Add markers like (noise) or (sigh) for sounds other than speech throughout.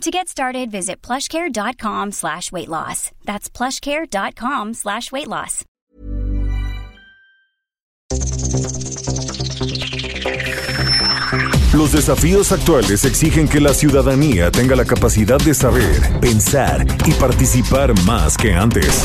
To get started, visit plushcare.com slash weight loss. That's plushcare.com slash weight loss. Los desafíos actuales exigen que la ciudadanía tenga la capacidad de saber, pensar y participar más que antes.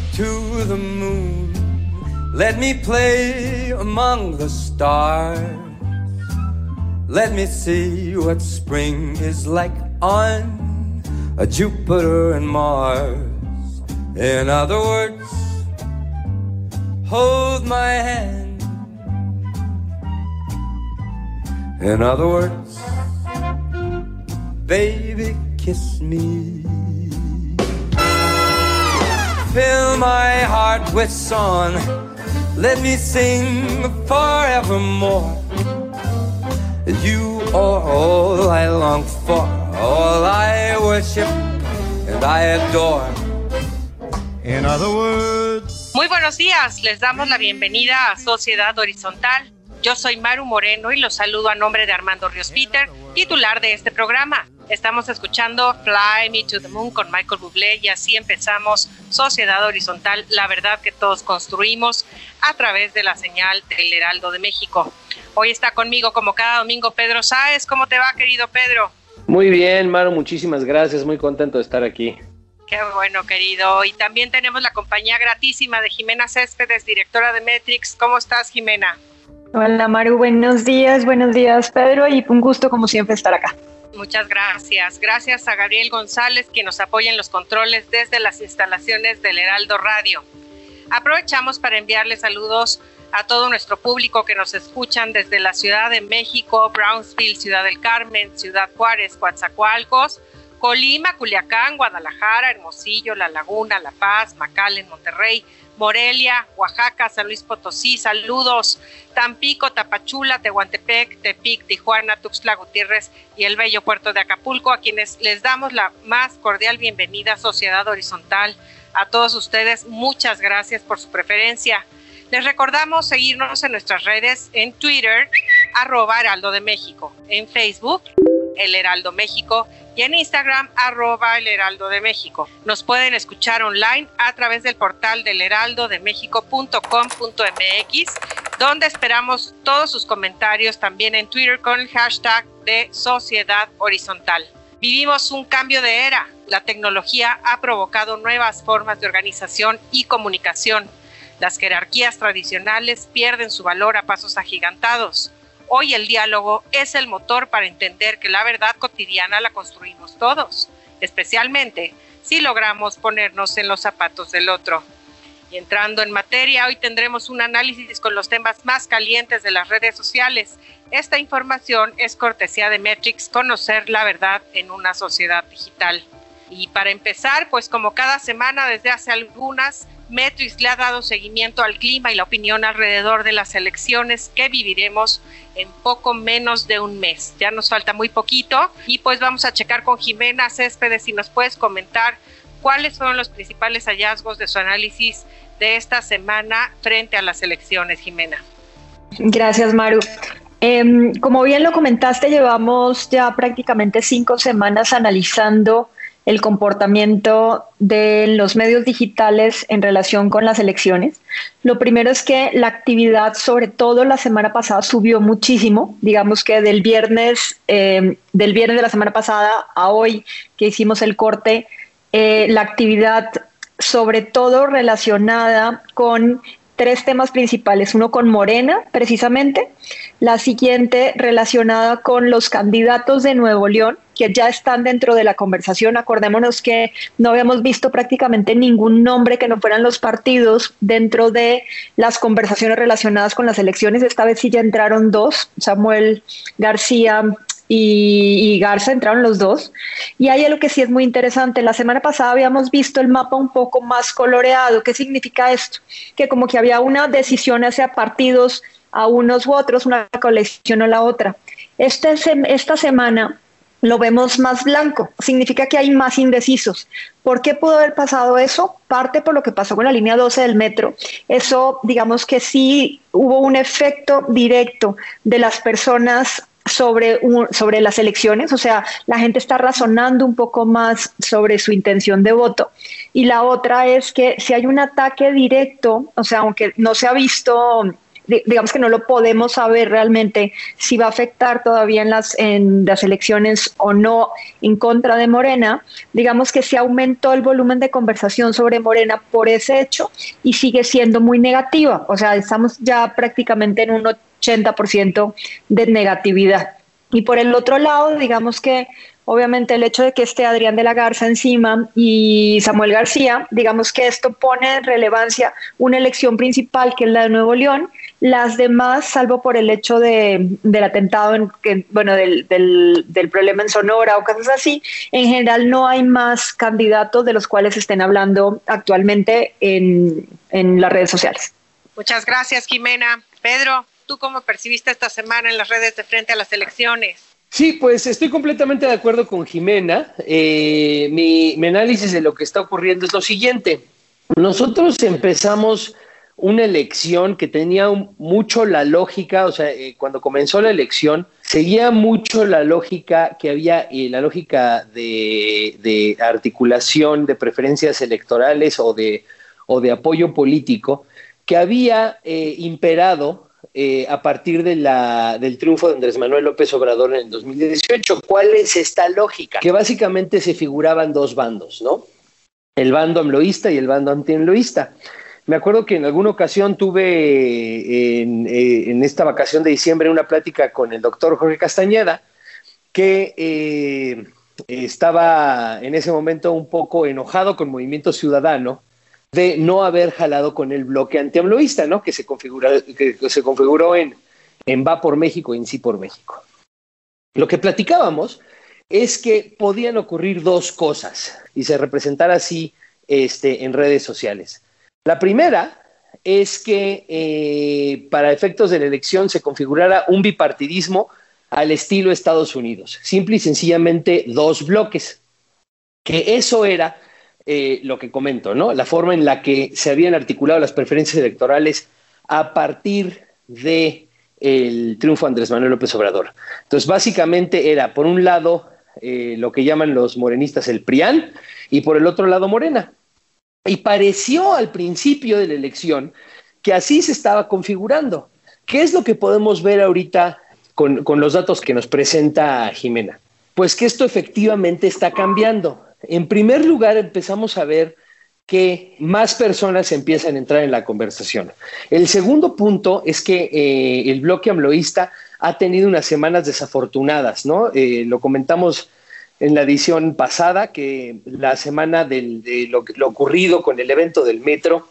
Let me play among the stars. Let me see what spring is like on a Jupiter and Mars. In other words, hold my hand. In other words, baby, kiss me. Fill my heart with song let me sing forevermore. You are all I long for, all I worship and I adore. In other words. Muy buenos días, les damos la bienvenida a Sociedad Horizontal. Yo soy Maru Moreno y los saludo a nombre de Armando Ríos Peter, titular de este programa. Estamos escuchando Fly Me to the Moon con Michael Bublé y así empezamos Sociedad Horizontal, la verdad que todos construimos a través de la señal del Heraldo de México. Hoy está conmigo como cada domingo Pedro Sáez. ¿Cómo te va, querido Pedro? Muy bien, Maru, muchísimas gracias. Muy contento de estar aquí. Qué bueno, querido. Y también tenemos la compañía gratísima de Jimena Céspedes, directora de Metrix. ¿Cómo estás, Jimena? Hola, Maru. Buenos días, buenos días, Pedro. Y un gusto, como siempre, estar acá. Muchas gracias. Gracias a Gabriel González, que nos apoya en los controles desde las instalaciones del Heraldo Radio. Aprovechamos para enviarle saludos a todo nuestro público que nos escuchan desde la Ciudad de México, Brownsville, Ciudad del Carmen, Ciudad Juárez, Coatzacoalcos, Colima, Culiacán, Guadalajara, Hermosillo, La Laguna, La Paz, Macalen, Monterrey, Morelia, Oaxaca, San Luis Potosí, saludos, Tampico, Tapachula, Tehuantepec, Tepic, Tijuana, Tuxtla Gutiérrez y el bello puerto de Acapulco, a quienes les damos la más cordial bienvenida Sociedad Horizontal. A todos ustedes, muchas gracias por su preferencia. Les recordamos seguirnos en nuestras redes en Twitter, arroba Heraldo de México, en Facebook, El Heraldo México y en Instagram arroba el Heraldo de México. Nos pueden escuchar online a través del portal del heraldodemexico.com.mx, donde esperamos todos sus comentarios también en Twitter con el hashtag de Sociedad Horizontal. Vivimos un cambio de era. La tecnología ha provocado nuevas formas de organización y comunicación. Las jerarquías tradicionales pierden su valor a pasos agigantados Hoy el diálogo es el motor para entender que la verdad cotidiana la construimos todos, especialmente si logramos ponernos en los zapatos del otro. Y entrando en materia, hoy tendremos un análisis con los temas más calientes de las redes sociales. Esta información es cortesía de Metrix, conocer la verdad en una sociedad digital. Y para empezar, pues como cada semana desde hace algunas, Metrix le ha dado seguimiento al clima y la opinión alrededor de las elecciones que viviremos en poco menos de un mes. Ya nos falta muy poquito y pues vamos a checar con Jimena Céspedes si nos puedes comentar cuáles fueron los principales hallazgos de su análisis de esta semana frente a las elecciones, Jimena. Gracias, Maru. Em, como bien lo comentaste, llevamos ya prácticamente cinco semanas analizando el comportamiento de los medios digitales en relación con las elecciones. Lo primero es que la actividad, sobre todo la semana pasada, subió muchísimo. Digamos que del viernes, eh, del viernes de la semana pasada a hoy que hicimos el corte, eh, la actividad sobre todo relacionada con tres temas principales, uno con Morena, precisamente, la siguiente relacionada con los candidatos de Nuevo León, que ya están dentro de la conversación. Acordémonos que no habíamos visto prácticamente ningún nombre que no fueran los partidos dentro de las conversaciones relacionadas con las elecciones. Esta vez sí ya entraron dos, Samuel García y, Garza entraron los dos. Y hay algo que sí es muy interesante. La semana pasada habíamos visto el mapa un poco más coloreado. ¿Qué significa esto? Que como que había una decisión hacia partidos a unos u otros, una colección o la otra. Este, esta semana lo vemos más blanco, significa que hay más indecisos. ¿Por qué pudo haber pasado eso? Parte por lo que pasó con la línea 12 del metro. Eso, digamos que sí hubo un efecto directo de las personas sobre, sobre las elecciones, o sea, la gente está razonando un poco más sobre su intención de voto. Y la otra es que si hay un ataque directo, o sea, aunque no se ha visto digamos que no lo podemos saber realmente si va a afectar todavía en las, en las elecciones o no en contra de Morena, digamos que se aumentó el volumen de conversación sobre Morena por ese hecho y sigue siendo muy negativa, o sea, estamos ya prácticamente en un 80% de negatividad. Y por el otro lado, digamos que obviamente el hecho de que esté Adrián de la Garza encima y Samuel García, digamos que esto pone en relevancia una elección principal que es la de Nuevo León. Las demás, salvo por el hecho de, del atentado, en, que, bueno, del, del, del, problema en Sonora o cosas así, en general no hay más candidatos de los cuales estén hablando actualmente en, en las redes sociales. Muchas gracias, Jimena. Pedro, ¿tú cómo percibiste esta semana en las redes de frente a las elecciones? Sí, pues estoy completamente de acuerdo con Jimena. Eh, mi, análisis de lo que está ocurriendo es lo siguiente. Nosotros empezamos una elección que tenía mucho la lógica, o sea, eh, cuando comenzó la elección, seguía mucho la lógica que había, eh, la lógica de, articulación de preferencias electorales o de, apoyo político que había imperado eh, a partir del triunfo de Andrés Manuel López Obrador en el 2018. ¿Cuál es esta lógica? Que básicamente se figuraban dos bandos, ¿no? El bando amloísta y el bando antiamloísta. Me acuerdo que en alguna ocasión tuve en, eh, en, esta vacación de diciembre una plática con el doctor Jorge Castañeda, que eh, estaba en ese momento un poco enojado con Movimiento Ciudadano de no haber jalado con el bloque antiamloísta, ¿no? Que se, configura, que se configuró en, en Va por México y en Sí por México. Lo que platicábamos es que podían ocurrir dos cosas y se representara así este, en redes sociales. La primera es que eh, para efectos de la elección se configurara un bipartidismo al estilo Estados Unidos, simple y sencillamente dos bloques, que eso era eh, lo que comento, ¿no? La forma en la que se habían articulado las preferencias electorales a partir de el triunfo de Andrés Manuel López Obrador. Entonces, básicamente era, por un lado, eh, lo que llaman los morenistas el PRIAN y por el otro lado Morena. Y pareció al principio de la elección que así se estaba configurando. ¿Qué es lo que podemos ver ahorita con, los datos que nos presenta Jimena? Pues que esto efectivamente está cambiando en primer lugar, empezamos a ver que más personas empiezan a entrar en la conversación. El segundo punto es que eh, el bloque amloísta ha tenido unas semanas desafortunadas, ¿no? Eh, lo comentamos en la edición pasada, que la semana de lo, ocurrido con el evento del metro,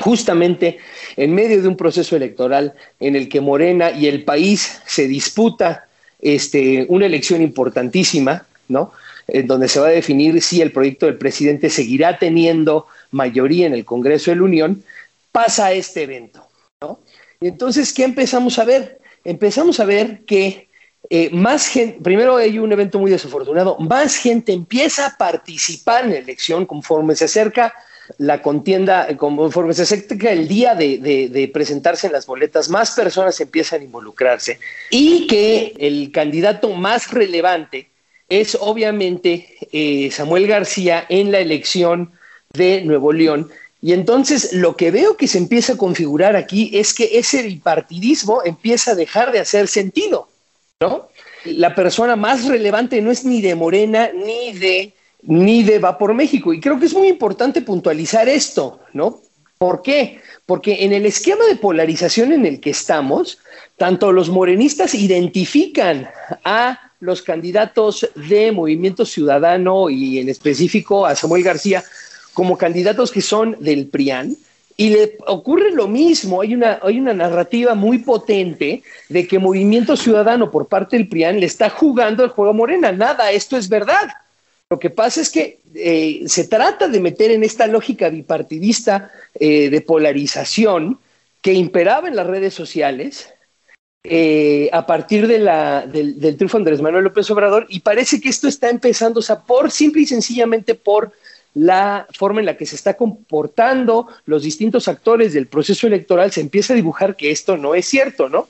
justamente en medio de un proceso electoral en el que Morena y el país se disputa este, una elección importantísima, ¿no? en donde se va a definir si el proyecto del presidente seguirá teniendo mayoría en el Congreso de la Unión, pasa este evento. ¿no? Y entonces, ¿qué empezamos a ver? Empezamos a ver que eh, más gente, primero hay un evento muy desafortunado, más gente empieza a participar en la elección conforme se acerca la contienda, conforme se acerca el día de, presentarse en las boletas, más personas empiezan a involucrarse y que el candidato más relevante es obviamente eh, Samuel García en la elección de Nuevo León. Y entonces lo que veo que se empieza a configurar aquí es que ese bipartidismo empieza a dejar de hacer sentido, ¿no? La persona más relevante no es ni de Morena ni de ni de Va por México. Y creo que es muy importante puntualizar esto, ¿no? ¿Por qué? porque en el esquema de polarización en el que estamos, tanto los morenistas identifican a los candidatos de Movimiento Ciudadano y en específico a Samuel García como candidatos que son del PRIAN, y le ocurre lo mismo, hay una, hay una narrativa muy potente de que Movimiento Ciudadano por parte del PRIAN le está jugando el juego Morena. Nada, esto es verdad. Lo que pasa es que eh, se trata de meter en esta lógica bipartidista eh, de polarización que imperaba en las redes sociales eh, a partir de la, del, del triunfo de Andrés Manuel López Obrador y parece que esto está empezando, o sea, por simple y sencillamente por la forma en la que se está comportando los distintos actores del proceso electoral, se empieza a dibujar que esto no es cierto, ¿no?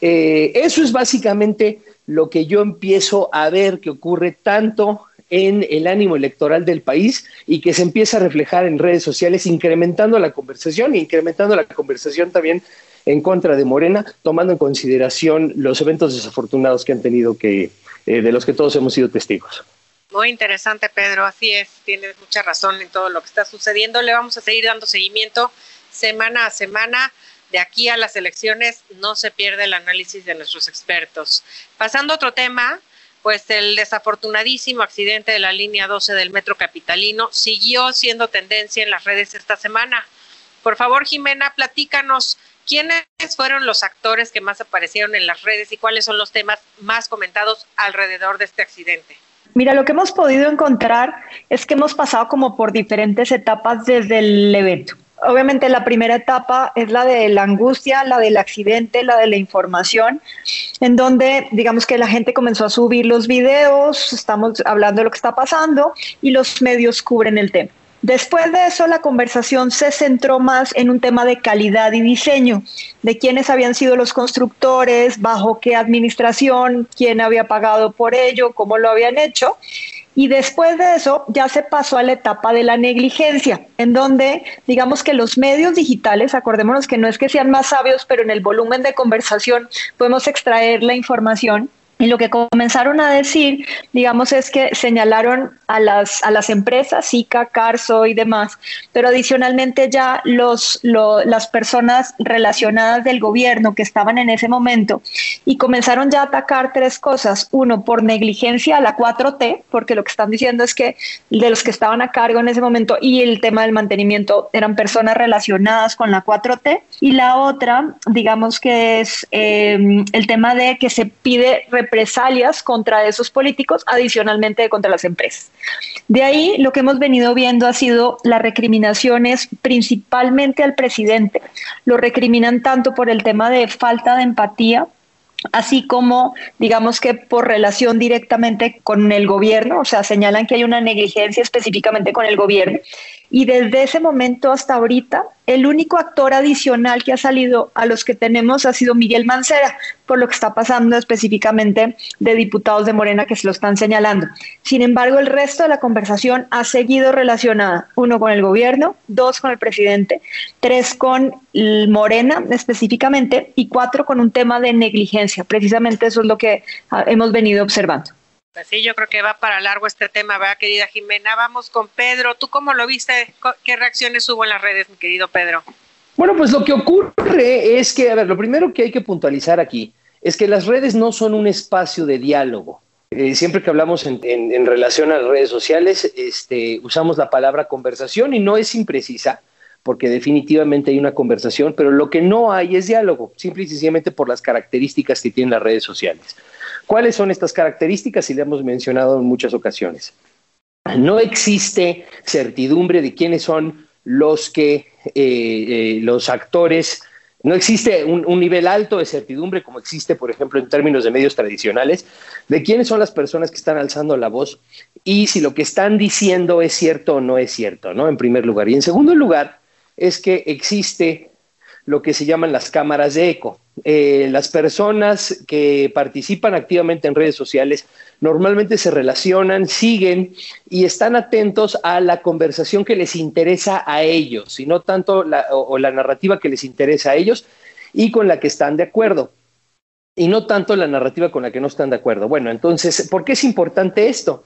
Eh, eso es básicamente lo que yo empiezo a ver que ocurre tanto en el ánimo electoral del país y que se empieza a reflejar en redes sociales, incrementando la conversación e incrementando la conversación también en contra de Morena, tomando en consideración los eventos desafortunados que han tenido que, eh, de los que todos hemos sido testigos. Muy interesante, Pedro. Así es, tienes mucha razón en todo lo que está sucediendo. Le vamos a seguir dando seguimiento semana a semana. De aquí a las elecciones no se pierde el análisis de nuestros expertos. Pasando a otro tema, pues el desafortunadísimo accidente de la línea 12 del Metro Capitalino siguió siendo tendencia en las redes esta semana. Por favor, Jimena, platícanos quiénes fueron los actores que más aparecieron en las redes y cuáles son los temas más comentados alrededor de este accidente. Mira, lo que hemos podido encontrar es que hemos pasado como por diferentes etapas desde el evento. Obviamente la primera etapa es la de la angustia, la del accidente, la de la información, en donde digamos que la gente comenzó a subir los videos, estamos hablando de lo que está pasando y los medios cubren el tema. Después de eso, la conversación se centró más en un tema de calidad y diseño, de quiénes habían sido los constructores, bajo qué administración, quién había pagado por ello, cómo lo habían hecho. Y después de eso ya se pasó a la etapa de la negligencia, en donde digamos que los medios digitales, acordémonos que no es que sean más sabios, pero en el volumen de conversación podemos extraer la información y lo que comenzaron a decir, digamos, es que señalaron a las, a las empresas, SICA, Carso y demás, pero adicionalmente ya los, las personas relacionadas del gobierno que estaban en ese momento y comenzaron ya a atacar tres cosas. Uno, por negligencia a la 4T, porque lo que están diciendo es que de los que estaban a cargo en ese momento y el tema del mantenimiento eran personas relacionadas con la 4T. Y la otra, digamos que es eh, el tema de que se pide represalias contra esos políticos, adicionalmente contra las empresas. De ahí lo que hemos venido viendo ha sido las recriminaciones principalmente al presidente. Lo recriminan tanto por el tema de falta de empatía, así como digamos que por relación directamente con el gobierno, o sea, señalan que hay una negligencia específicamente con el gobierno y desde ese momento hasta ahorita, el único actor adicional que ha salido a los que tenemos ha sido Miguel Mancera, por lo que está pasando específicamente de diputados de Morena que se lo están señalando. Sin embargo, el resto de la conversación ha seguido relacionada, uno con el gobierno, dos con el presidente, tres con Morena específicamente y cuatro con un tema de negligencia. Precisamente eso es lo que ah, hemos venido observando. Pues sí, yo creo que va para largo este tema, ¿verdad, querida Jimena? Vamos con Pedro. ¿Tú cómo lo viste? ¿Qué reacciones hubo en las redes, mi querido Pedro? Bueno, pues lo que ocurre es que, a ver, lo primero que hay que puntualizar aquí es que las redes no son un espacio de diálogo. Eh, siempre que hablamos en, en, relación a las redes sociales, este, usamos la palabra conversación y no es imprecisa, porque definitivamente hay una conversación, pero lo que no hay es diálogo, simple y sencillamente por las características que tienen las redes sociales. ¿Cuáles son estas características? Y le hemos mencionado en muchas ocasiones. No existe certidumbre de quiénes son los que eh, eh, los actores no existe un, un, nivel alto de certidumbre como existe, por ejemplo, en términos de medios tradicionales, de quiénes son las personas que están alzando la voz y si lo que están diciendo es cierto o no es cierto, ¿no? En primer lugar. Y en segundo lugar, es que existe lo que se llaman las cámaras de eco. Eh, las personas que participan activamente en redes sociales normalmente se relacionan, siguen y están atentos a la conversación que les interesa a ellos, y no tanto o la narrativa que les interesa a ellos y con la que están de acuerdo, y no tanto la narrativa con la que no están de acuerdo. Bueno, entonces, ¿por qué es importante esto?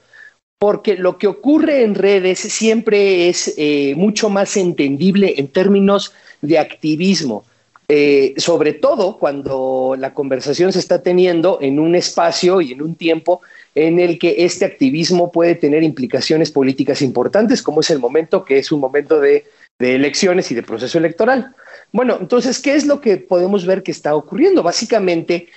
Porque lo que ocurre en redes siempre es eh, mucho más entendible en términos de activismo, eh, sobre todo cuando la conversación se está teniendo en un espacio y en un tiempo en el que este activismo puede tener implicaciones políticas importantes, como es el momento que es un momento de, de elecciones y de proceso electoral. Bueno, entonces, ¿qué es lo que podemos ver que está ocurriendo? Básicamente,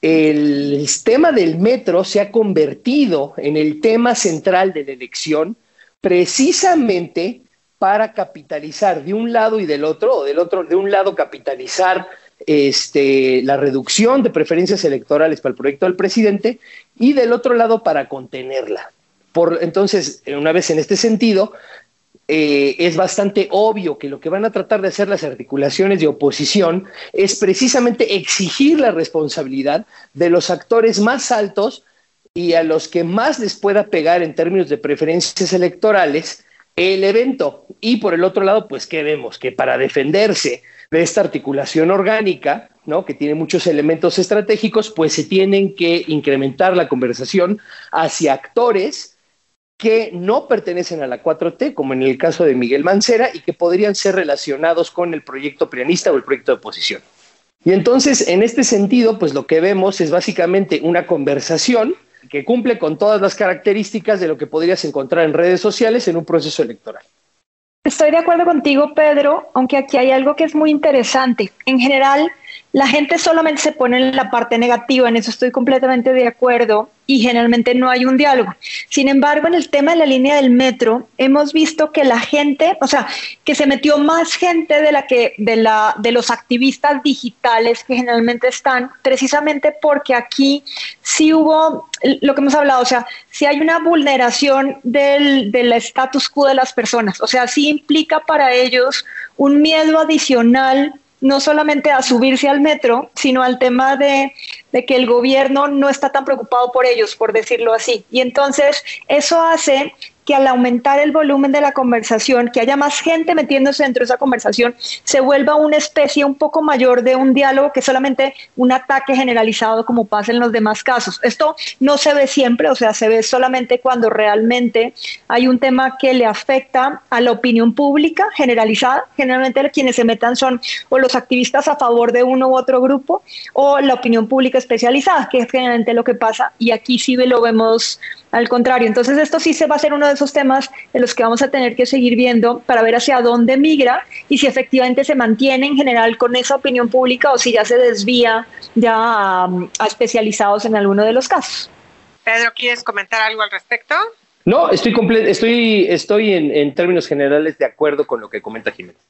el tema del metro se ha convertido en el tema central de la elección precisamente para capitalizar de un lado y del otro, o del otro, de un lado capitalizar este, la reducción de preferencias electorales para el proyecto del presidente y del otro lado para contenerla. Por, entonces, una vez en este sentido, eh, es bastante obvio que lo que van a tratar de hacer las articulaciones de oposición es precisamente exigir la responsabilidad de los actores más altos y a los que más les pueda pegar en términos de preferencias electorales el evento. Y por el otro lado, pues, ¿qué vemos? Que para defenderse de esta articulación orgánica, ¿no? que tiene muchos elementos estratégicos, pues se tienen que incrementar la conversación hacia actores que no pertenecen a la 4T, como en el caso de Miguel Mancera, y que podrían ser relacionados con el proyecto prianista o el proyecto de oposición. Y entonces, en este sentido, pues lo que vemos es básicamente una conversación que cumple con todas las características de lo que podrías encontrar en redes sociales en un proceso electoral. Estoy de acuerdo contigo, Pedro, aunque aquí hay algo que es muy interesante. En general, la gente solamente se pone en la parte negativa, en eso estoy completamente de acuerdo y generalmente no hay un diálogo. Sin embargo, en el tema de la línea del metro, hemos visto que la gente, o sea, que se metió más gente de la que de la de los activistas digitales que generalmente están, precisamente porque aquí sí hubo lo que hemos hablado, o sea, si hay una vulneración del, del status quo de las personas, o sea, sí implica para ellos un miedo adicional no solamente a subirse al metro, sino al tema de, que el gobierno no está tan preocupado por ellos, por decirlo así. Y entonces eso hace que al aumentar el volumen de la conversación, que haya más gente metiéndose dentro de esa conversación, se vuelva una especie un poco mayor de un diálogo que solamente un ataque generalizado como pasa en los demás casos. Esto no se ve siempre, o sea, se ve solamente cuando realmente hay un tema que le afecta a la opinión pública generalizada. Generalmente quienes se metan son o los activistas a favor de uno u otro grupo o la opinión pública especializada, que es generalmente lo que pasa y aquí sí lo vemos al contrario, entonces esto sí se va a ser uno de esos temas en los que vamos a tener que seguir viendo para ver hacia dónde migra y si efectivamente se mantiene en general con esa opinión pública o si ya se desvía ya a, especializados en alguno de los casos. Pedro, ¿quieres comentar algo al respecto? No, estoy, estoy, estoy en, en términos generales de acuerdo con lo que comenta Jiménez.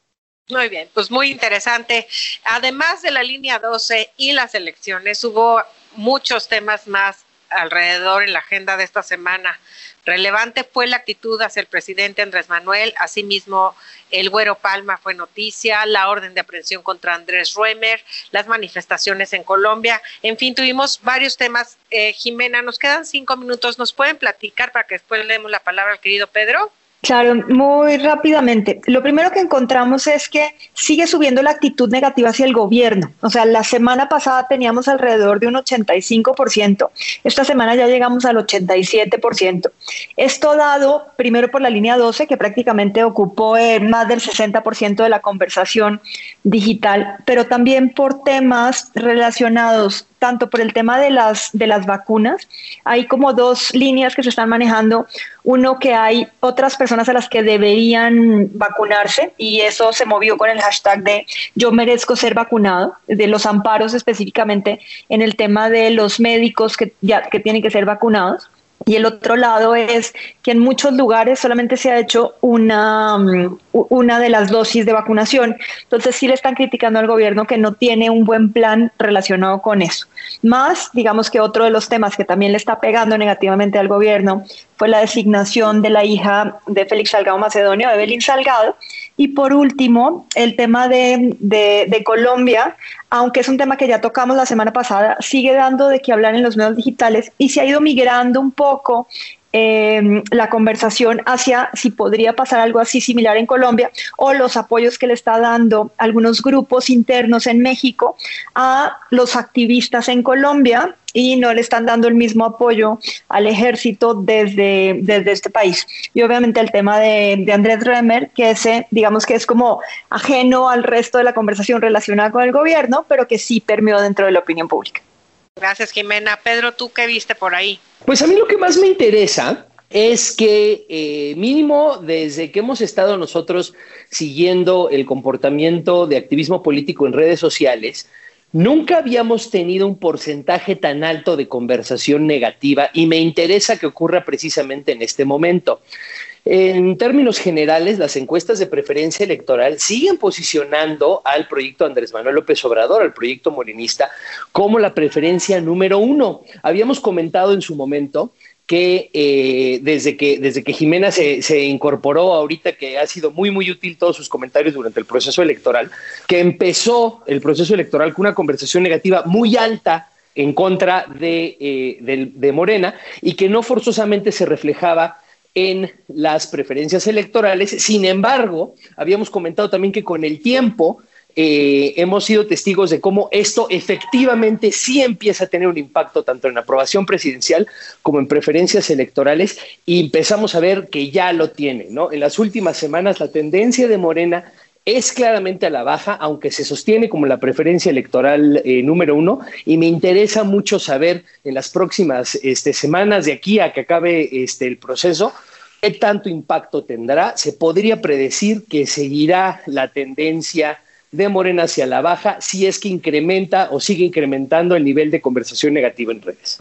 Muy bien, pues muy interesante. Además de la línea 12 y las elecciones, hubo muchos temas más alrededor en la agenda de esta semana. Relevante fue la actitud hacia el presidente Andrés Manuel, asimismo el Güero Palma fue noticia, la orden de aprehensión contra Andrés Ruemer, las manifestaciones en Colombia, en fin, tuvimos varios temas. Eh, Jimena, nos quedan cinco minutos, ¿nos pueden platicar para que después le demos la palabra al querido Pedro? Claro, muy rápidamente. Lo primero que encontramos es que sigue subiendo la actitud negativa hacia el gobierno. O sea, la semana pasada teníamos alrededor de un 85%, esta semana ya llegamos al 87%. Esto dado primero por la línea 12, que prácticamente ocupó eh, más del 60% de la conversación digital, pero también por temas relacionados tanto por el tema de las, de las vacunas. Hay como dos líneas que se están manejando. Uno, que hay otras personas a las que deberían vacunarse y eso se movió con el hashtag de yo merezco ser vacunado, de los amparos específicamente en el tema de los médicos que, ya, que tienen que ser vacunados. Y el otro lado es que en muchos lugares solamente se ha hecho una, mm, una de las dosis de vacunación. Entonces sí le están criticando al gobierno que no tiene un buen plan relacionado con eso. Más, digamos que otro de los temas que también le está pegando negativamente al gobierno fue la designación de la hija de Félix Salgado Macedonio, Evelyn Salgado. Y por último, el tema de, Colombia, aunque es un tema que ya tocamos la semana pasada, sigue dando de qué hablar en los medios digitales y se ha ido migrando un poco eh, la conversación hacia si podría pasar algo así similar en Colombia o los apoyos que le está dando algunos grupos internos en México a los activistas en Colombia y no le están dando el mismo apoyo al ejército desde, desde este país. Y obviamente el tema de, de Andrés Remer, que ese, digamos que es como ajeno al resto de la conversación relacionada con el gobierno, pero que sí permeó dentro de la opinión pública. Gracias, Jimena. Pedro, ¿tú qué viste por ahí? Pues a mí lo que más me interesa es que eh, mínimo desde que hemos estado nosotros siguiendo el comportamiento de activismo político en redes sociales, nunca habíamos tenido un porcentaje tan alto de conversación negativa y me interesa que ocurra precisamente en este momento. En términos generales, las encuestas de preferencia electoral siguen posicionando al proyecto Andrés Manuel López Obrador, al proyecto molinista, como la preferencia número uno. Habíamos comentado en su momento que, eh, desde que desde que Jimena se, se, incorporó ahorita, que ha sido muy, muy útil todos sus comentarios durante el proceso electoral, que empezó el proceso electoral con una conversación negativa muy alta en contra de, eh, de, de Morena y que no forzosamente se reflejaba en las preferencias electorales. Sin embargo, habíamos comentado también que con el tiempo eh, hemos sido testigos de cómo esto efectivamente sí empieza a tener un impacto tanto en la aprobación presidencial como en preferencias electorales y empezamos a ver que ya lo tiene, ¿no? En las últimas semanas la tendencia de Morena es claramente a la baja, aunque se sostiene como la preferencia electoral eh, número uno, y me interesa mucho saber en las próximas este, semanas de aquí a que acabe este, el proceso, qué tanto impacto tendrá. Se podría predecir que seguirá la tendencia de Morena hacia la baja si es que incrementa o sigue incrementando el nivel de conversación negativa en redes.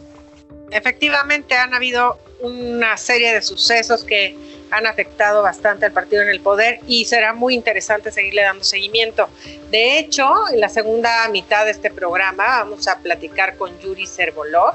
Efectivamente, han habido una serie de sucesos que han afectado bastante al partido en el poder y será muy interesante seguirle dando seguimiento. De hecho, en la segunda mitad de este programa vamos a platicar con Yuri Servolov,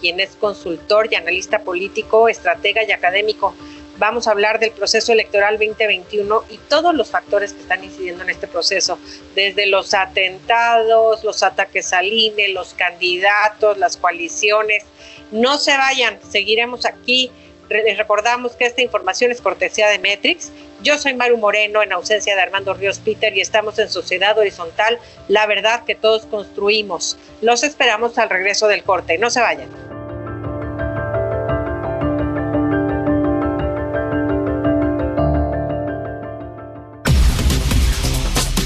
quien es consultor y analista político, estratega y académico vamos a hablar del proceso electoral 2021 y todos los factores que están incidiendo en este proceso, desde los atentados, los ataques al INE, los candidatos, las coaliciones. No se vayan, seguiremos aquí. Les recordamos que esta información es cortesía de Metrix. Yo soy Maru Moreno en ausencia de Armando Ríos Peter y estamos en Sociedad Horizontal, la verdad que todos construimos. Los esperamos al regreso del corte. No se vayan.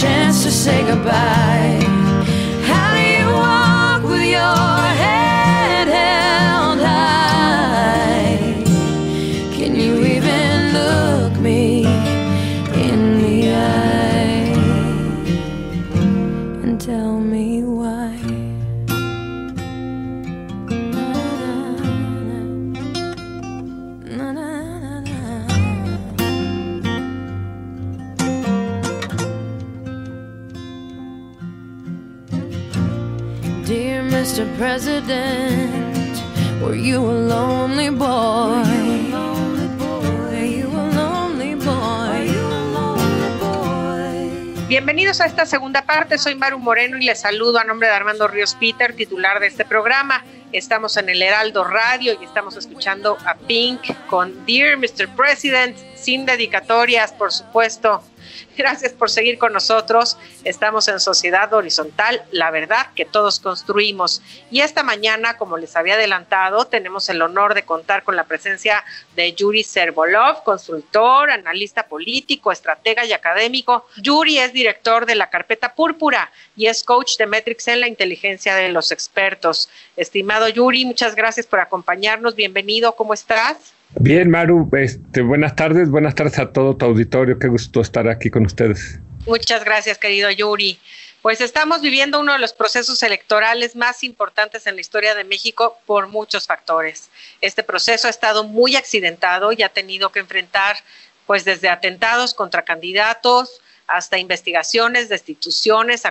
Chance to say goodbye. President, were you a lonely boy? Bienvenidos a esta segunda parte, soy Maru Moreno y les saludo a nombre de Armando Ríos Peter, titular de este programa. Estamos en el Heraldo Radio y estamos escuchando a Pink con Dear Mr. President, sin dedicatorias, por supuesto. Gracias por seguir con nosotros. Estamos en Sociedad Horizontal, la verdad que todos construimos. Y esta mañana, como les había adelantado, tenemos el honor de contar con la presencia de Yuri Servolov, consultor, analista político, estratega y académico. Yuri es director de la Carpeta Púrpura y es coach de Metrics en la inteligencia de los expertos. Estimado Yuri, muchas gracias por acompañarnos. Bienvenido, ¿cómo estás? Bien, Maru, este, buenas tardes, buenas tardes a todo tu auditorio, qué gusto estar aquí con ustedes. Muchas gracias, querido Yuri. Pues estamos viviendo uno de los procesos electorales más importantes en la historia de México por muchos factores. Este proceso ha estado muy accidentado y ha tenido que enfrentar, pues desde atentados contra candidatos, hasta investigaciones, destituciones,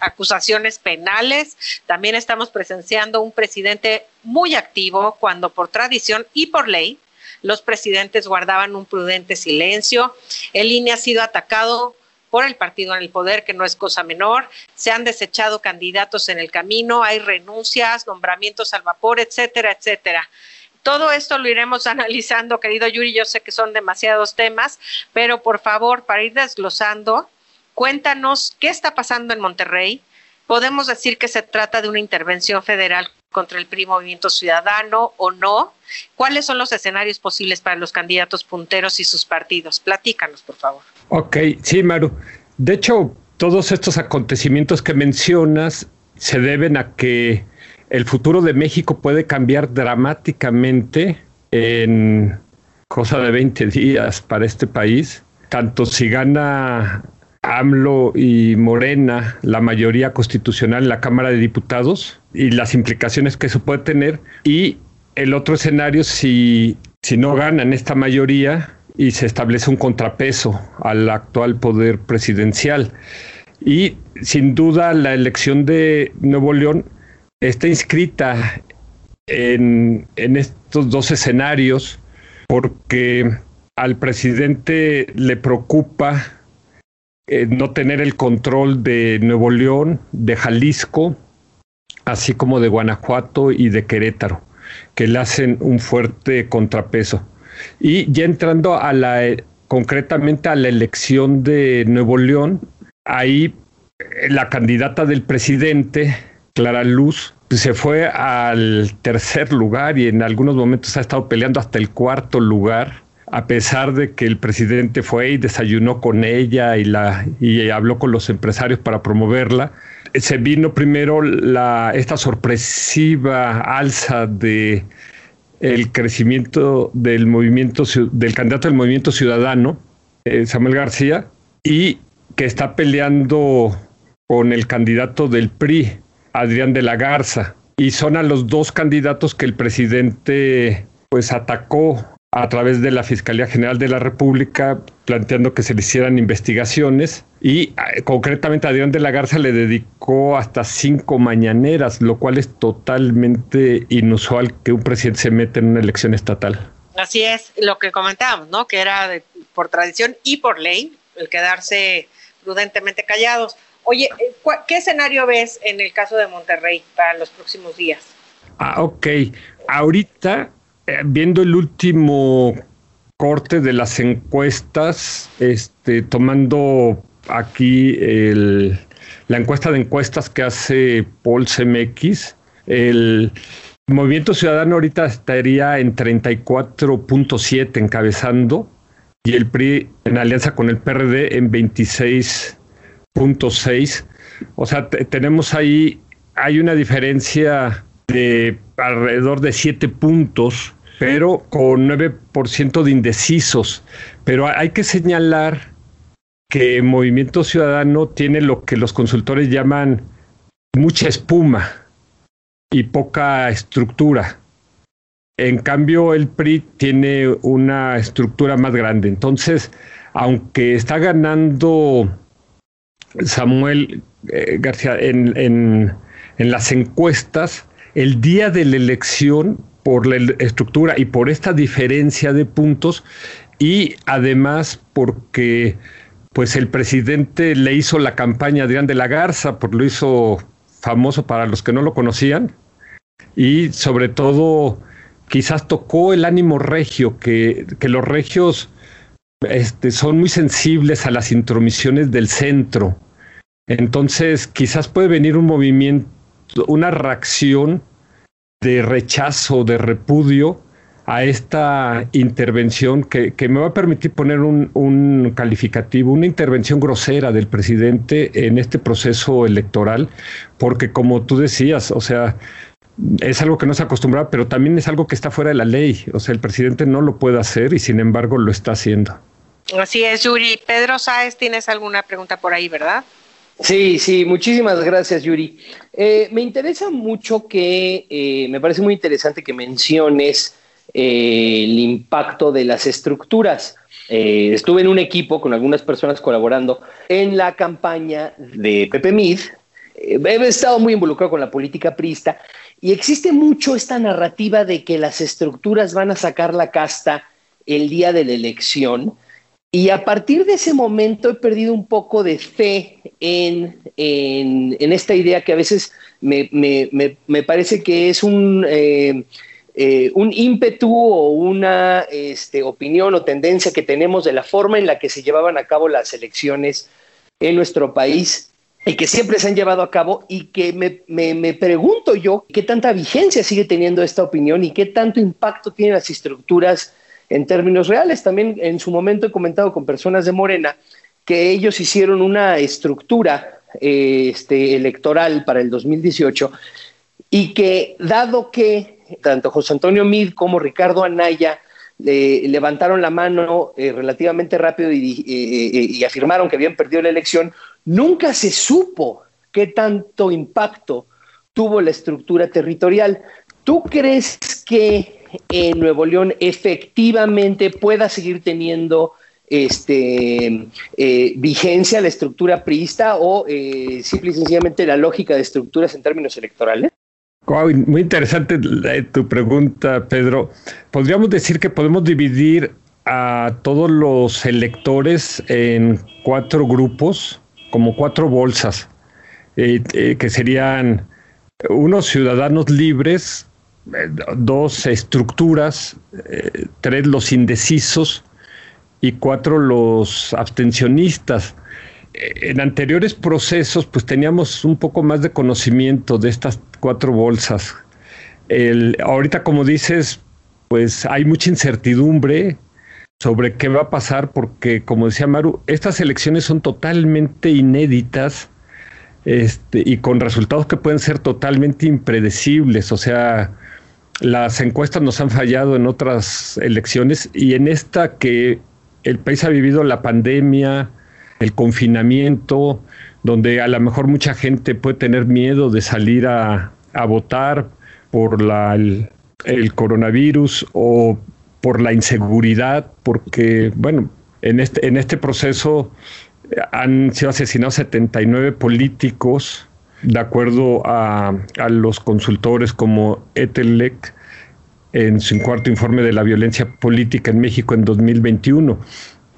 acusaciones penales. También estamos presenciando un presidente muy activo cuando por tradición y por ley los presidentes guardaban un prudente silencio. El INE ha sido atacado por el partido en el poder, que no es cosa menor. Se han desechado candidatos en el camino, hay renuncias, nombramientos al vapor, etcétera, etcétera. Todo esto lo iremos (laughs) analizando, querido Yuri. Yo sé que son demasiados temas, pero por favor, para ir desglosando, cuéntanos qué está pasando en Monterrey. Podemos decir que se trata de una intervención federal contra el PRI Movimiento Ciudadano o no? ¿Cuáles son los escenarios posibles para los candidatos punteros y sus partidos? Platícanos, por favor. Ok, sí, Maru. De hecho, todos estos acontecimientos que mencionas se deben a que el futuro de México puede cambiar dramáticamente en cosa de 20 días para este país, tanto si gana AMLO y Morena la mayoría constitucional en la Cámara de Diputados y las implicaciones que eso puede tener. Y el otro escenario, si, si no ganan esta mayoría y se establece un contrapeso al actual poder presidencial. Y sin duda la elección de Nuevo León está inscrita en, en estos dos escenarios porque al presidente le preocupa eh, no tener el control de Nuevo León, de Jalisco, así como de Guanajuato y de Querétaro, que le hacen un fuerte contrapeso. Y ya entrando a la, eh, concretamente a la elección de Nuevo León, ahí eh, la candidata del presidente, Clara Luz, se fue al tercer lugar y en algunos momentos ha estado peleando hasta el cuarto lugar a pesar de que el presidente fue y desayunó con ella y, la, y habló con los empresarios para promoverla, se vino primero la, esta sorpresiva alza de el crecimiento del movimiento del candidato del movimiento ciudadano eh, Samuel García y que está peleando con el candidato del PRI Adrián de la Garza. Y son a los dos candidatos que el presidente pues atacó a través de la Fiscalía General de la República planteando que se le hicieran investigaciones y eh, concretamente Adrián de la Garza le dedicó hasta cinco mañaneras, lo cual es totalmente inusual que un presidente se meta en una elección estatal. Así es, lo que comentábamos, ¿no? Que era por tradición y por ley el quedarse prudentemente callados. Oye, eh, ¿qué escenario ves en el caso de Monterrey para los próximos días? Ah, ok. Ahorita viendo el último corte de las encuestas, este, tomando aquí la encuesta de encuestas que hace Paul CMX, el Movimiento Ciudadano ahorita estaría en 34.7 encabezando y el PRI en alianza con el PRD en 26.6. O sea, tenemos ahí, hay una diferencia de alrededor de 7 puntos pero con 9% de indecisos. Pero hay que señalar que Movimiento Ciudadano tiene lo que los consultores llaman mucha espuma y poca estructura. En cambio, el PRI tiene una estructura más grande. Entonces, aunque está ganando Samuel eh, García en, en las encuestas, el día de la elección por la estructura y por esta diferencia de puntos y además porque pues el presidente le hizo la campaña a Adrián de la Garza, por lo hizo famoso para los que no lo conocían y sobre todo quizás tocó el ánimo regio, que, que los regios este, son muy sensibles a las intromisiones del centro. Entonces quizás puede venir un movimiento, una reacción de rechazo, de repudio a esta intervención que, me va a permitir poner un, calificativo, una intervención grosera del presidente en este proceso electoral, porque como tú decías, o sea, es algo que no se acostumbra, pero también es algo que está fuera de la ley, o sea, el presidente no lo puede hacer y sin embargo lo está haciendo. Así es, Yuri. Pedro Sáez, tienes alguna pregunta por ahí, ¿verdad? Sí, sí, muchísimas gracias, Yuri. Eh, me interesa mucho que, eh, me parece muy interesante que menciones eh, el impacto de las estructuras. eh, estuve en un equipo con algunas personas colaborando en la campaña de Pepe Mid. He estado muy involucrado con la política prista y existe mucho esta narrativa de que las estructuras van a sacar la casta el día de la elección. Y a partir de ese momento he perdido un poco de fe en, esta idea que a veces me, parece que es un... Eh, eh, un ímpetu o una este, opinión o tendencia que tenemos de la forma en la que se llevaban a cabo las elecciones en nuestro país y que siempre se han llevado a cabo y que me, me, pregunto yo qué tanta vigencia sigue teniendo esta opinión y qué tanto impacto tienen las estructuras en términos reales. También en su momento he comentado con personas de Morena que ellos hicieron una estructura eh, este, electoral para el 2018 y que dado que tanto José Antonio Mid como Ricardo Anaya levantaron la mano eh, relativamente rápido y, afirmaron que habían perdido la elección, nunca se supo qué tanto impacto tuvo la estructura territorial. ¿Tú crees que en Nuevo León efectivamente pueda seguir teniendo este, eh, vigencia la estructura priista o eh, simple y sencillamente la lógica de estructuras en términos electorales? muy interesante tu pregunta, Pedro. Podríamos decir que podemos dividir a todos los electores en cuatro grupos, como cuatro bolsas, eh, eh, que serían unos ciudadanos libres, eh, dos estructuras, tres los indecisos y cuatro los abstencionistas en anteriores procesos, pues teníamos un poco más de conocimiento de estas cuatro bolsas. Ahorita, como dices, pues hay mucha incertidumbre sobre qué va a pasar, porque, como decía Maru, estas elecciones son totalmente inéditas este, y con resultados que pueden ser totalmente impredecibles. O sea, las encuestas nos han fallado en otras elecciones y en esta que el país ha vivido la pandemia, el confinamiento, donde a lo mejor mucha gente puede tener miedo de salir a, votar por la, el, coronavirus o por la inseguridad, porque, bueno, en este, en este proceso han sido asesinados 79 políticos, de acuerdo a, los consultores como Etelec en su cuarto informe de la violencia política en México en 2021.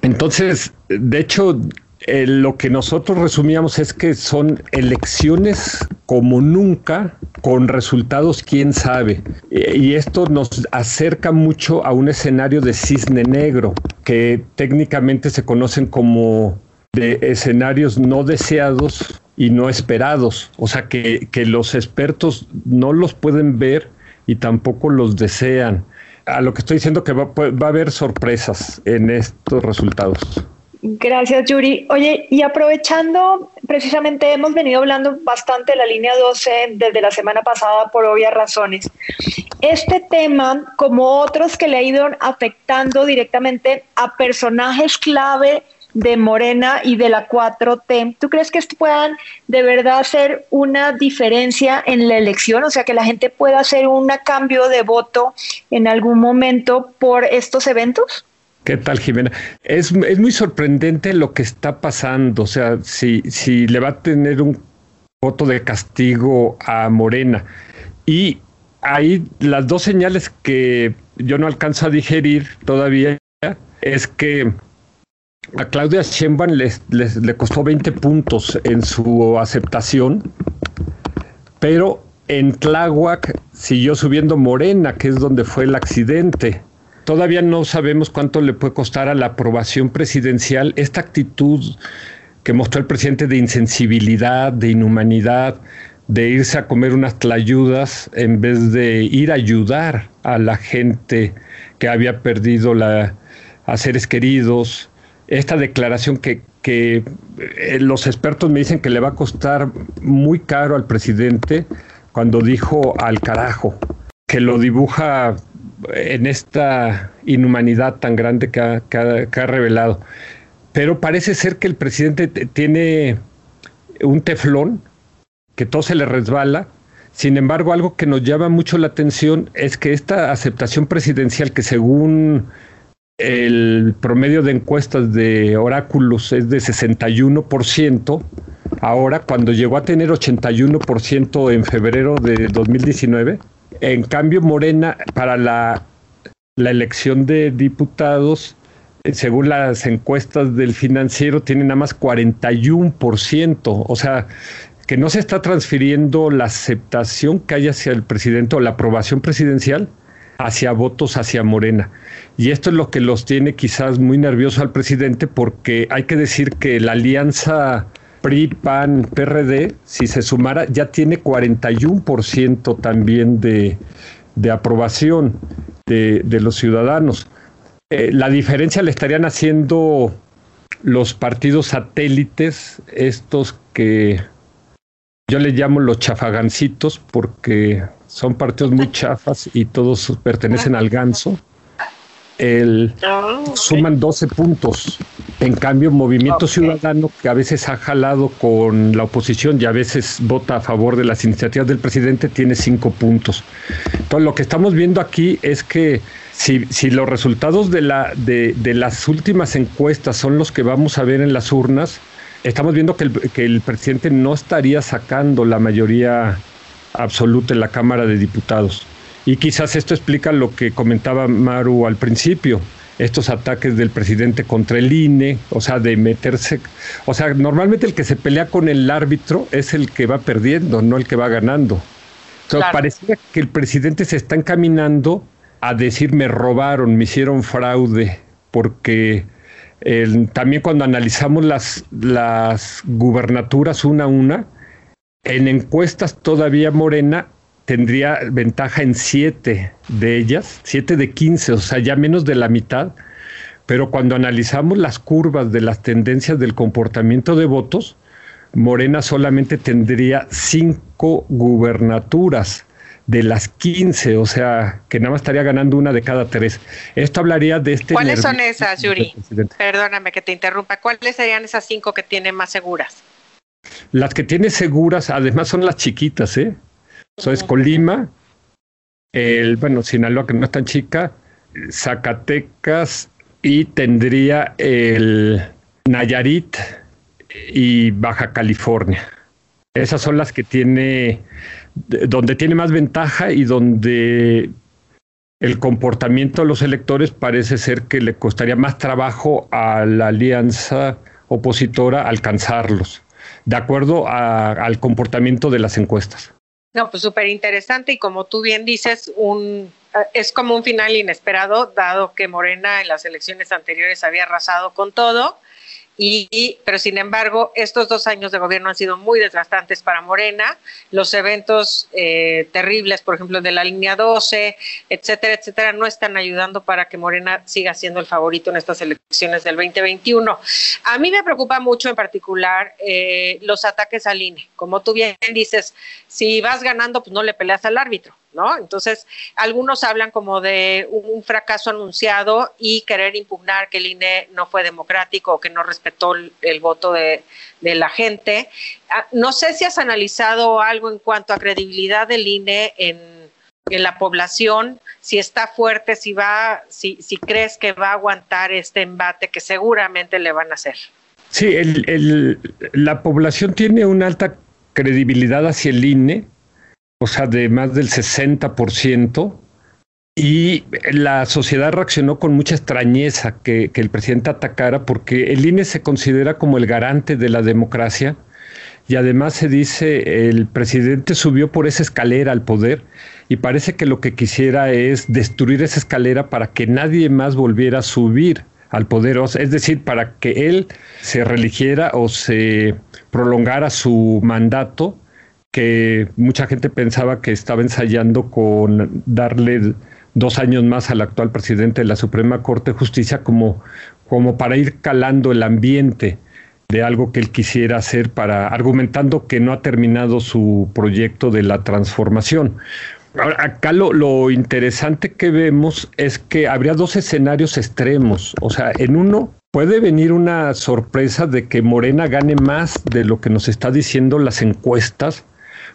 Entonces, de hecho, eh, lo que nosotros resumíamos es que son elecciones como nunca, con resultados quién sabe. Eh, y esto nos acerca mucho a un escenario de cisne negro, que técnicamente se conocen como de escenarios no deseados y no esperados. O sea, que, que los expertos no los pueden ver y tampoco los desean. A lo que estoy diciendo que va, va a haber sorpresas en estos resultados. Gracias, Yuri. Oye, y aprovechando, precisamente hemos venido hablando bastante de la línea 12 desde la semana pasada por obvias razones. Este tema, como otros que le ha ido afectando directamente a personajes clave de Morena y de la 4T, ¿tú crees que esto puedan de verdad hacer una diferencia en la elección? O sea, que la gente pueda hacer un cambio de voto en algún momento por estos eventos? ¿Qué tal, Jimena? Es, muy sorprendente lo que está pasando. O sea, si, si le va a tener un voto de castigo a Morena. Y ahí las dos señales que yo no alcanzo a digerir todavía es que a Claudia Sheinbaum le costó 20 puntos en su aceptación, pero en Tláhuac siguió subiendo Morena, que es donde fue el accidente. Todavía no sabemos cuánto le puede costar a la aprobación presidencial esta actitud que mostró el presidente de insensibilidad, de inhumanidad, de irse a comer unas tlayudas en vez de ir a ayudar a la gente que había perdido a seres queridos. Esta declaración que, eh, los expertos me dicen que le va a costar muy caro al presidente cuando dijo al carajo, que lo dibuja en esta inhumanidad tan grande que ha, revelado. Pero parece ser que el presidente tiene un teflón, que todo se le resbala. Sin embargo, algo que nos llama mucho la atención es que esta aceptación presidencial, que según el promedio de encuestas de oráculos es de 61%, ahora cuando llegó a tener 81% en febrero de 2019, en cambio Morena para la, elección de diputados, eh, según las encuestas del financiero, tiene nada más 41%, o sea, que no se está transfiriendo la aceptación que hay hacia el presidente o la aprobación presidencial hacia votos hacia Morena. Y esto es lo que los tiene quizás muy nervioso al presidente porque hay que decir que la alianza PRI, PAN, PRD, si se sumara, ya tiene 41% también de, de aprobación de, de, los ciudadanos. Eh, la diferencia le estarían haciendo los partidos satélites, estos que yo le llamo los chafagancitos porque son partidos muy (laughs) chafas y todos pertenecen al ganso. El, ah, Suman 12 puntos. En cambio, Movimiento Ciudadano, que a veces ha jalado con la oposición y a veces vota a favor de las iniciativas del presidente, tiene 5 puntos. Entonces, lo que estamos viendo aquí es que si, si los resultados de, la, de, de las últimas encuestas son los que vamos a ver en las urnas, estamos viendo que el, que el presidente no estaría sacando la mayoría absoluta en la Cámara de Diputados. Y quizás esto explica lo que comentaba Maru al principio, estos ataques del presidente contra el INE, o sea, de meterse, o sea, normalmente el que se pelea con el árbitro es el que va perdiendo, no el que va ganando. Entonces, parecía que el presidente se está encaminando a decir me robaron, me hicieron fraude, porque también cuando analizamos las, las gubernaturas una a una, en encuestas todavía Morena tendría ventaja en siete de ellas, siete de quince, o sea, ya menos de la mitad. Pero cuando analizamos las curvas de las tendencias del comportamiento de votos, Morena solamente tendría cinco gubernaturas de las quince, o sea, que nada más estaría ganando una de cada tres. Esto hablaría de este... ¿Cuáles son esas, Yuri? Perdóname que te interrumpa. ¿Cuáles serían esas cinco que tienen más seguras? Las que tiene seguras, además, son las chiquitas, ¿eh? Eso es Colima, el, bueno, Sinaloa, que no es tan chica, Zacatecas y tendría el Nayarit y Baja California. Esas son las que tiene, donde tiene más ventaja y donde el comportamiento de los electores parece ser que le costaría más trabajo a la alianza opositora alcanzarlos de acuerdo al comportamiento de las encuestas. No, pues súper interesante y como tú bien dices, un, es como un final inesperado, dado que Morena en las elecciones anteriores había arrasado con todo y, pero sin embargo, estos dos años de gobierno han sido muy desgastantes para Morena. Los eventos eh, terribles, por ejemplo, de la línea 12, etcétera, etcétera, no están ayudando para que Morena siga siendo el favorito en estas elecciones del 2021. A mí me preocupa mucho en particular eh, los ataques al INE. Como tú bien dices, si vas ganando, pues no le peleas al árbitro. ¿No? Entonces, algunos hablan como de un fracaso anunciado y querer impugnar que el INE no fue democrático o que no respetó el, voto de, la gente. Ah, no sé si has analizado algo en cuanto a credibilidad del INE en, la población, si está fuerte, si va, si, si crees que va a aguantar este embate que seguramente le van a hacer. Sí, la población tiene una alta credibilidad hacia el INE o sea, de más del 60%, y la sociedad reaccionó con mucha extrañeza que, el presidente atacara porque el INE se considera como el garante de la democracia y además se dice el presidente subió por esa escalera al poder y parece que lo que quisiera es destruir esa escalera para que nadie más volviera a subir al poder, es decir, para que él se religiera o se prolongara su mandato que mucha gente pensaba que estaba ensayando con darle dos años más al actual presidente de la Suprema Corte de Justicia como, como para ir calando el ambiente de algo que él quisiera hacer para argumentando que no ha terminado su proyecto de la transformación. Ahora, acá lo, lo interesante que vemos es que habría dos escenarios extremos. O sea, en uno puede venir una sorpresa de que Morena gane más de lo que nos está diciendo las encuestas,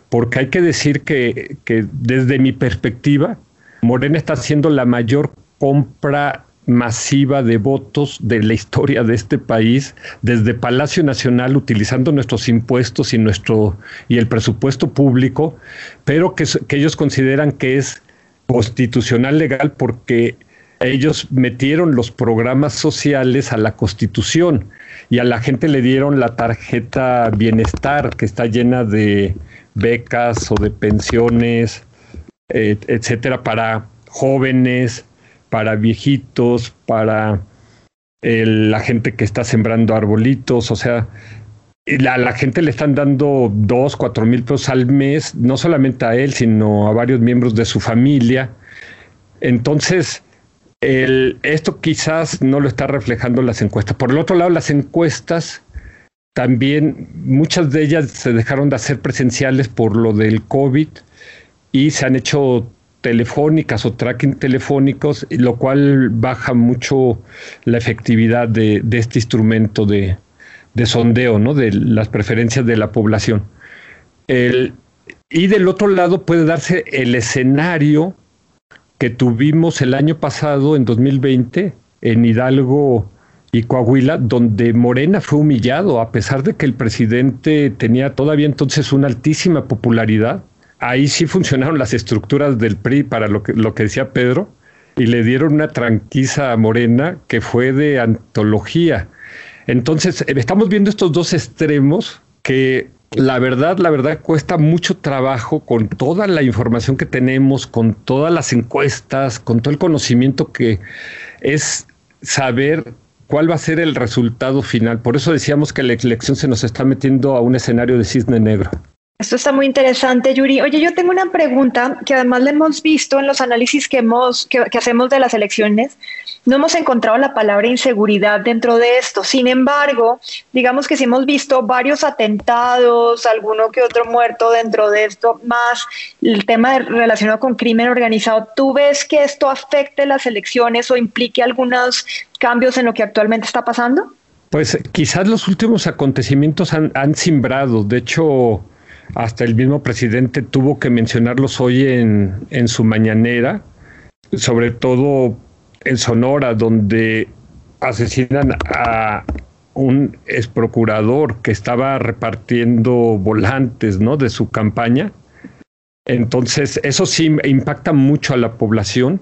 porque hay que decir que, desde mi perspectiva, Morena está haciendo la mayor compra masiva de votos de la historia de este país, desde Palacio Nacional, utilizando nuestros impuestos y nuestro y el presupuesto público, pero que, ellos consideran que es constitucional legal porque ellos metieron los programas sociales a la Constitución y a la gente le dieron la tarjeta bienestar que está llena de becas o de pensiones, eh, etcétera, para jóvenes, para viejitos, para la gente que está sembrando arbolitos, o sea, a la gente le están dando dos, cuatro mil pesos al mes, no solamente a él, sino a varios miembros de su familia. Entonces, esto quizás no lo está reflejando las encuestas. Por el otro lado, las encuestas también, muchas de ellas se dejaron de hacer presenciales por lo del COVID y se han hecho telefónicas o tracking telefónicos, lo cual baja mucho la efectividad de, este instrumento de, sondeo, ¿no? de las preferencias de la población. y del otro lado puede darse el escenario que tuvimos el año pasado, en 2020, en Hidalgo y Coahuila, donde Morena fue humillado, a pesar de que el presidente tenía todavía entonces una altísima popularidad. Ahí sí funcionaron las estructuras del PRI para lo que, lo que decía Pedro, y le dieron una tranquiza a Morena que fue de antología. Entonces, estamos viendo estos dos extremos que la verdad, la verdad cuesta mucho trabajo con toda la información que tenemos, con todas las encuestas, con todo el conocimiento que es saber cuál va a ser el resultado final. Por eso decíamos que la elección se nos está metiendo a un escenario de cisne negro. Esto está muy interesante, Yuri. Oye, yo tengo una pregunta que además la hemos visto en los análisis que, hemos, que, hacemos de las elecciones. No hemos encontrado la palabra inseguridad dentro de esto. Sin embargo, digamos que sí hemos visto varios atentados, alguno que otro muerto dentro de esto, más el tema relacionado con crimen organizado. ¿Tú ves que esto afecte las elecciones o implique algunos cambios en lo que actualmente está pasando? Pues quizás los últimos acontecimientos han, han simbrado. De hecho, hasta el mismo presidente tuvo que mencionarlos hoy en, en su mañanera, sobre todo en Sonora, donde asesinan a un ex procurador que estaba repartiendo volantes ¿no? de su campaña. Entonces, eso sí impacta mucho a la población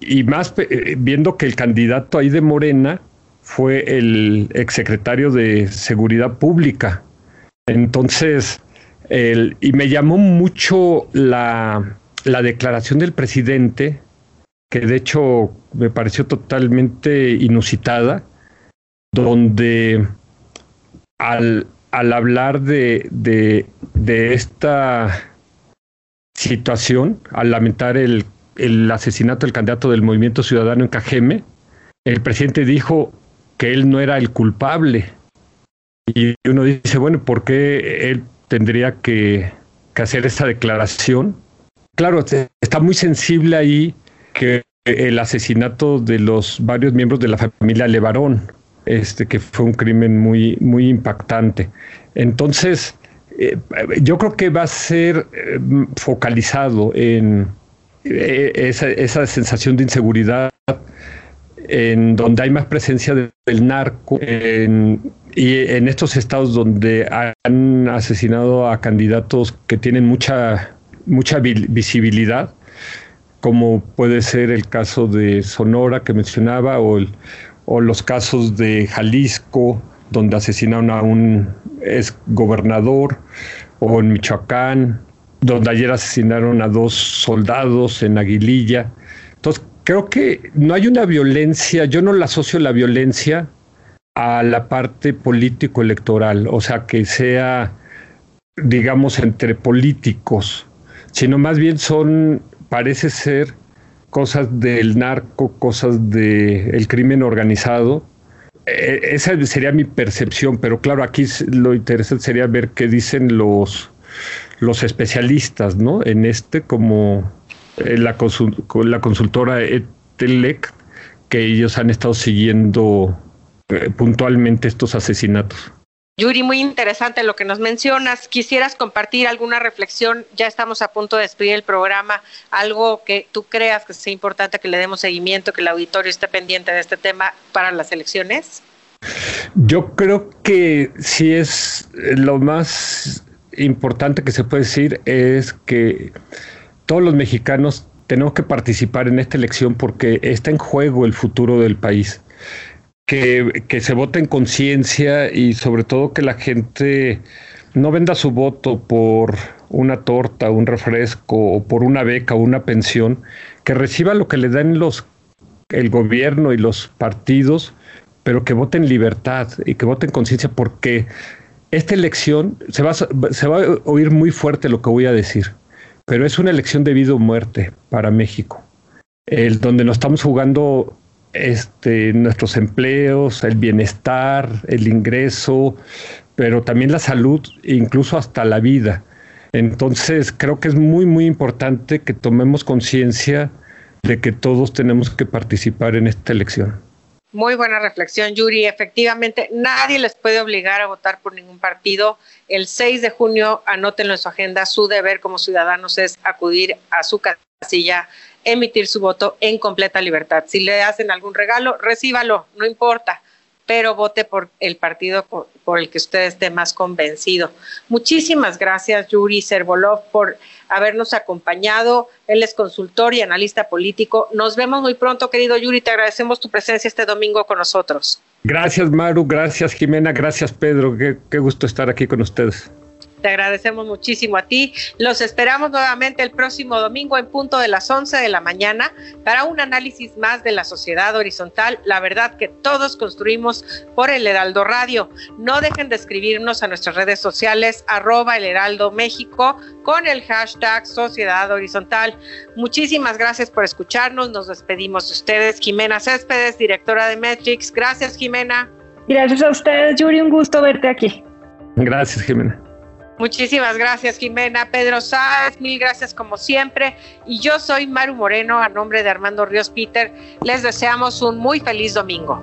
y más eh, viendo que el candidato ahí de Morena fue el exsecretario de Seguridad Pública. Entonces, y me llamó mucho la, declaración del presidente, que de hecho me pareció totalmente inusitada, donde al, hablar de, de, esta situación, al lamentar el, el asesinato del candidato del Movimiento Ciudadano en Cajeme, el presidente dijo que él no era el culpable. Y uno dice, bueno, ¿por qué él tendría que, hacer esta declaración. Claro, está muy sensible ahí que el asesinato de los varios miembros de la familia Levarón, este, que fue un crimen muy, muy impactante. Entonces, eh, yo creo que va a ser eh, focalizado en eh, esa, sensación de inseguridad, en donde hay más presencia del narco, en y en estos estados donde han asesinado a candidatos que tienen mucha, mucha visibilidad, como puede ser el caso de Sonora que mencionaba, o, los casos de Jalisco, donde asesinaron a un ex gobernador, o en Michoacán, donde ayer asesinaron a dos soldados en Aguililla. Entonces, creo que no hay una violencia, yo no la asocio la violencia a la parte político-electoral, o sea, que sea, digamos, entre políticos, sino más bien son, parece ser, cosas del narco, cosas del crimen organizado. E, esa sería mi percepción, pero claro, aquí lo interesante sería ver qué dicen los, los especialistas, ¿no? En este, como eh, la, la consultora Etelec, que ellos han estado siguiendo eh, puntualmente estos asesinatos. Yuri, muy interesante lo que nos mencionas. ¿Quisieras compartir alguna reflexión? Ya estamos a punto de despedir el programa. Algo que tú creas que sea importante que le demos seguimiento, que el auditorio esté pendiente de este tema para las elecciones. Yo creo que sí es lo más importante que se puede decir es que todos los mexicanos tenemos que participar en esta elección porque está en juego el futuro del país que, se vote en conciencia y sobre todo que la gente no venda su voto por una torta, un refresco o por una beca o una pensión, que reciba lo que le dan los el gobierno y los partidos, pero que voten libertad y que voten conciencia porque esta elección se va, se va a oír muy fuerte lo que voy a decir, pero es una elección de vida o muerte para México, el donde nos estamos jugando este, nuestros empleos, el bienestar, el ingreso, pero también la salud, incluso hasta la vida. Entonces, creo que es muy, muy importante que tomemos conciencia de que todos tenemos que participar en esta elección. Muy buena reflexión, Yuri. Efectivamente, nadie les puede obligar a votar por ningún partido. El 6 de junio, anótenlo en su agenda, su deber como ciudadanos es acudir a su casilla emitir su voto en completa libertad. Si le hacen algún regalo, recíbalo, no importa, pero vote por el partido por, el que usted esté más convencido. Muchísimas gracias, Yuri Servolov, por habernos acompañado. Él es consultor y analista político. Nos vemos muy pronto, querido Yuri. Te agradecemos tu presencia este domingo con nosotros. Gracias, Maru. Gracias, Jimena. Gracias, Pedro. qué gusto estar aquí con ustedes. Te agradecemos muchísimo a ti. Los esperamos nuevamente el próximo domingo en punto de las 11 de la mañana para un análisis más de la sociedad horizontal. La verdad que todos construimos por el Heraldo Radio. No dejen de escribirnos a nuestras redes sociales arroba el Heraldo México con el hashtag Sociedad Horizontal. Muchísimas gracias por escucharnos. Nos despedimos de ustedes. Jimena Céspedes, directora de Metrix. Gracias, Jimena. Gracias a ustedes, Yuri. Un gusto verte aquí. Gracias, Jimena. Muchísimas gracias, Jimena. Pedro Sáez, mil gracias como siempre. Y yo soy Maru Moreno, a nombre de Armando Ríos Peter. Les deseamos un muy feliz domingo.